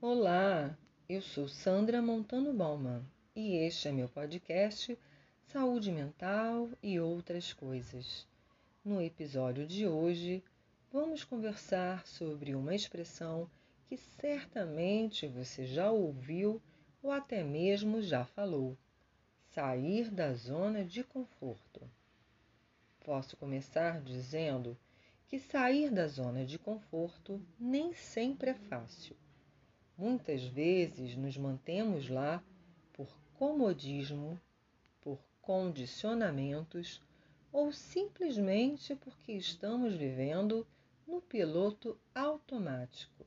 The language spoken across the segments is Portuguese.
Olá, eu sou Sandra Montano Bauman e este é meu podcast Saúde Mental e Outras Coisas. No episódio de hoje, vamos conversar sobre uma expressão que certamente você já ouviu ou até mesmo já falou: sair da zona de conforto. Posso começar dizendo que sair da zona de conforto nem sempre é fácil. Muitas vezes nos mantemos lá por comodismo, por condicionamentos ou simplesmente porque estamos vivendo no piloto automático.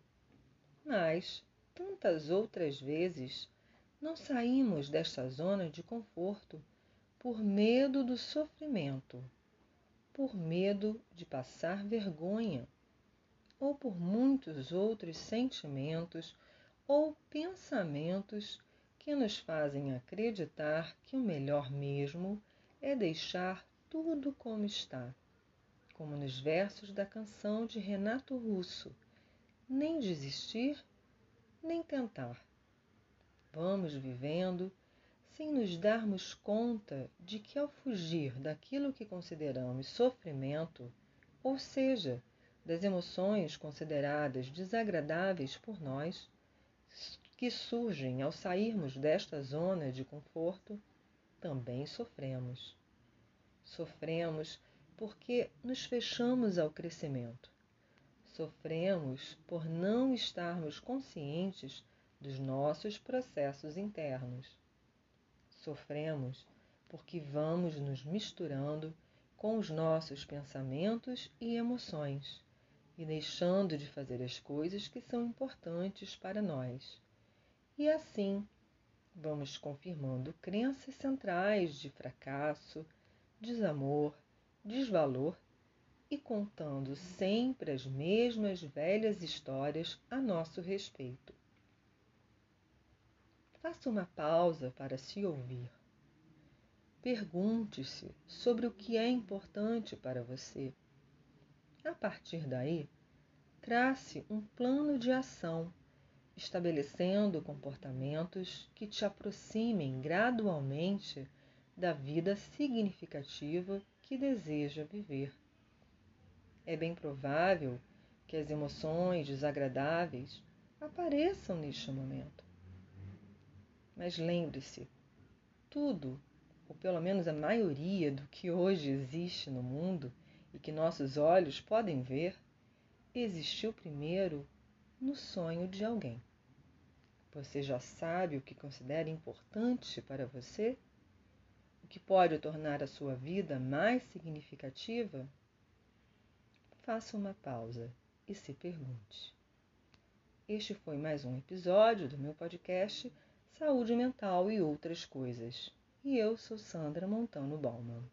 Mas tantas outras vezes não saímos desta zona de conforto por medo do sofrimento por medo de passar vergonha, ou por muitos outros sentimentos ou pensamentos que nos fazem acreditar que o melhor mesmo é deixar tudo como está, como nos versos da canção de Renato Russo: nem desistir, nem tentar. Vamos vivendo sem nos darmos conta de que, ao fugir daquilo que consideramos sofrimento, ou seja, das emoções consideradas desagradáveis por nós, que surgem ao sairmos desta zona de conforto, também sofremos. Sofremos porque nos fechamos ao crescimento. Sofremos por não estarmos conscientes dos nossos processos internos. Sofremos porque vamos nos misturando com os nossos pensamentos e emoções e deixando de fazer as coisas que são importantes para nós. E assim, vamos confirmando crenças centrais de fracasso, desamor, desvalor e contando sempre as mesmas velhas histórias a nosso respeito. Faça uma pausa para se ouvir. Pergunte-se sobre o que é importante para você. A partir daí, trace um plano de ação, estabelecendo comportamentos que te aproximem gradualmente da vida significativa que deseja viver. É bem provável que as emoções desagradáveis apareçam neste momento. Mas lembre-se, tudo, ou pelo menos a maioria do que hoje existe no mundo e que nossos olhos podem ver, existiu primeiro no sonho de alguém. Você já sabe o que considera importante para você? O que pode tornar a sua vida mais significativa? Faça uma pausa e se pergunte. Este foi mais um episódio do meu podcast saúde mental e outras coisas. E eu sou Sandra Montano Bauman.